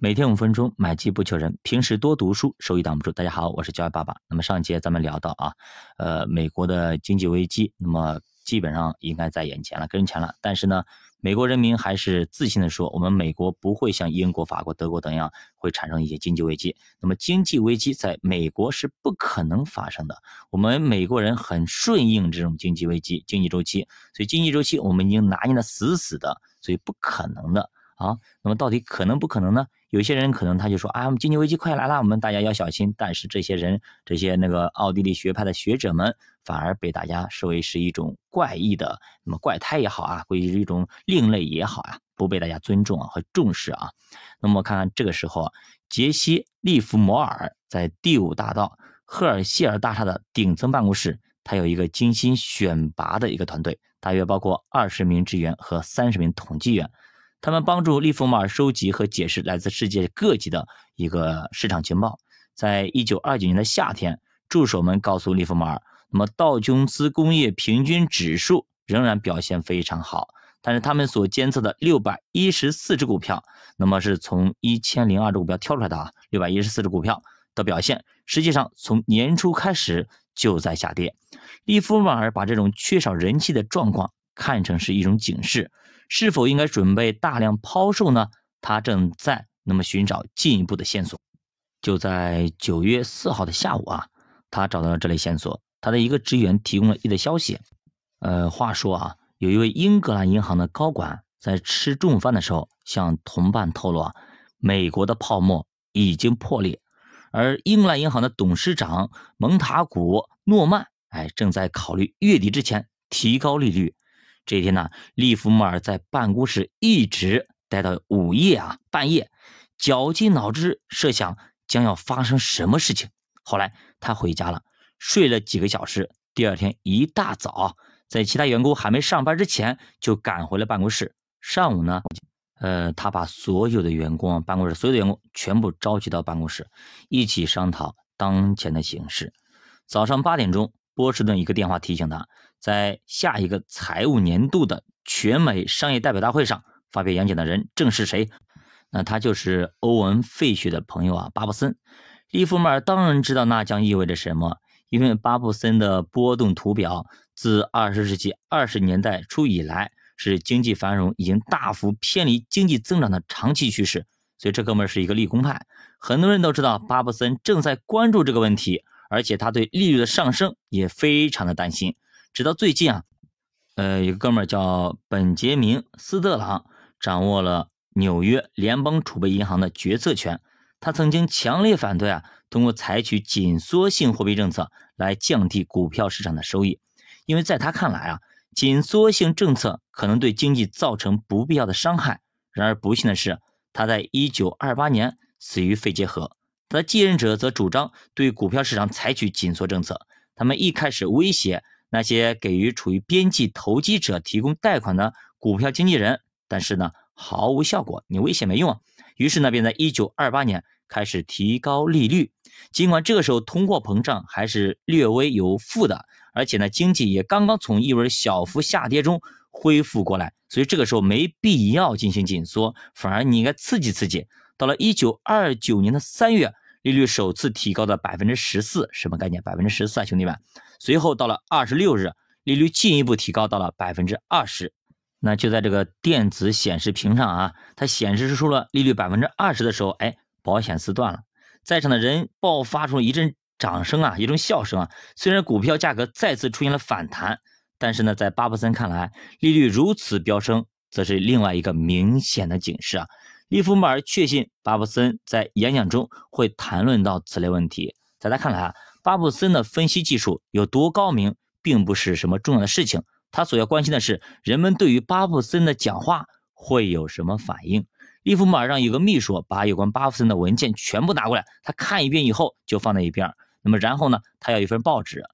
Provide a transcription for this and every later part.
每天五分钟，买机不求人。平时多读书，收益挡不住。大家好，我是教育爸爸。那么上节咱们聊到啊，呃，美国的经济危机，那么基本上应该在眼前了，跟前了。但是呢，美国人民还是自信的说，我们美国不会像英国、法国、德国等样会产生一些经济危机。那么经济危机在美国是不可能发生的。我们美国人很顺应这种经济危机、经济周期，所以经济周期我们已经拿捏的死死的，所以不可能的。啊，那么到底可能不可能呢？有些人可能他就说啊，我们经济危机快来了，我们大家要小心。但是这些人，这些那个奥地利学派的学者们，反而被大家视为是一种怪异的，那么怪胎也好啊，或者是一种另类也好啊，不被大家尊重啊和重视啊。那么看看这个时候，杰西·利弗摩尔在第五大道赫尔希尔大厦的顶层办公室，他有一个精心选拔的一个团队，大约包括二十名职员和三十名统计员。他们帮助利弗莫尔收集和解释来自世界各地的一个市场情报。在一九二九年的夏天，助手们告诉利弗莫尔，那么道琼斯工业平均指数仍然表现非常好，但是他们所监测的六百一十四只股票，那么是从一千零二只股票挑出来的啊，六百一十四只股票的表现，实际上从年初开始就在下跌。利弗莫尔把这种缺少人气的状况看成是一种警示。是否应该准备大量抛售呢？他正在那么寻找进一步的线索。就在九月四号的下午啊，他找到了这类线索。他的一个职员提供了一则消息。呃，话说啊，有一位英格兰银行的高管在吃中午饭的时候向同伴透露啊，美国的泡沫已经破裂，而英格兰银行的董事长蒙塔古诺曼哎正在考虑月底之前提高利率。这一天呢，利弗莫尔在办公室一直待到午夜啊，半夜，绞尽脑汁设想将要发生什么事情。后来他回家了，睡了几个小时。第二天一大早，在其他员工还没上班之前，就赶回了办公室。上午呢，呃，他把所有的员工，办公室所有的员工全部召集到办公室，一起商讨当前的形势。早上八点钟。波士顿一个电话提醒他，在下一个财务年度的全美商业代表大会上发表演讲的人正是谁？那他就是欧文·费雪的朋友啊，巴布森。利弗莫尔当然知道那将意味着什么，因为巴布森的波动图表自二十世纪二十年代初以来是经济繁荣已经大幅偏离经济增长的长期趋势，所以这哥们是一个利空派。很多人都知道巴布森正在关注这个问题。而且他对利率的上升也非常的担心，直到最近啊，呃，一个哥们儿叫本杰明·斯特朗，掌握了纽约联邦储备银行的决策权。他曾经强烈反对啊，通过采取紧缩性货币政策来降低股票市场的收益，因为在他看来啊，紧缩性政策可能对经济造成不必要的伤害。然而不幸的是，他在1928年死于肺结核。他的继任者则主张对股票市场采取紧缩政策。他们一开始威胁那些给予处于边际投机者提供贷款的股票经纪人，但是呢，毫无效果。你威胁没用啊。于是呢，便在1928年开始提高利率。尽管这个时候通货膨胀还是略微有负的，而且呢，经济也刚刚从一轮小幅下跌中恢复过来，所以这个时候没必要进行紧缩，反而你应该刺激刺激。到了一九二九年的三月，利率首次提高到百分之十四，什么概念？百分之十四啊，兄弟们！随后到了二十六日，利率进一步提高到了百分之二十。那就在这个电子显示屏上啊，它显示出了利率百分之二十的时候，哎，保险丝断了，在场的人爆发出一阵掌声啊，一阵笑声啊。虽然股票价格再次出现了反弹，但是呢，在巴布森看来，利率如此飙升，则是另外一个明显的警示啊。利弗莫尔确信巴布森在演讲中会谈论到此类问题。在他看来啊，巴布森的分析技术有多高明，并不是什么重要的事情。他所要关心的是人们对于巴布森的讲话会有什么反应。利弗莫尔让有个秘书把有关巴布森的文件全部拿过来，他看一遍以后就放在一边。那么然后呢，他要一份报纸。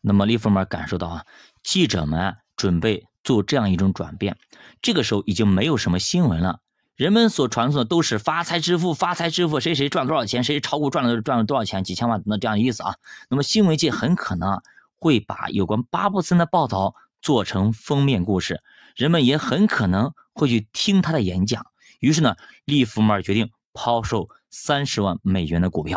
那么利弗莫尔感受到啊，记者们准备做这样一种转变。这个时候已经没有什么新闻了。人们所传送的都是发财致富，发财致富，谁谁赚多少钱，谁炒股赚了赚了多少钱，几千万那这样的意思啊。那么新闻界很可能会把有关巴布森的报道做成封面故事，人们也很可能会去听他的演讲。于是呢，利弗莫尔决定抛售三十万美元的股票。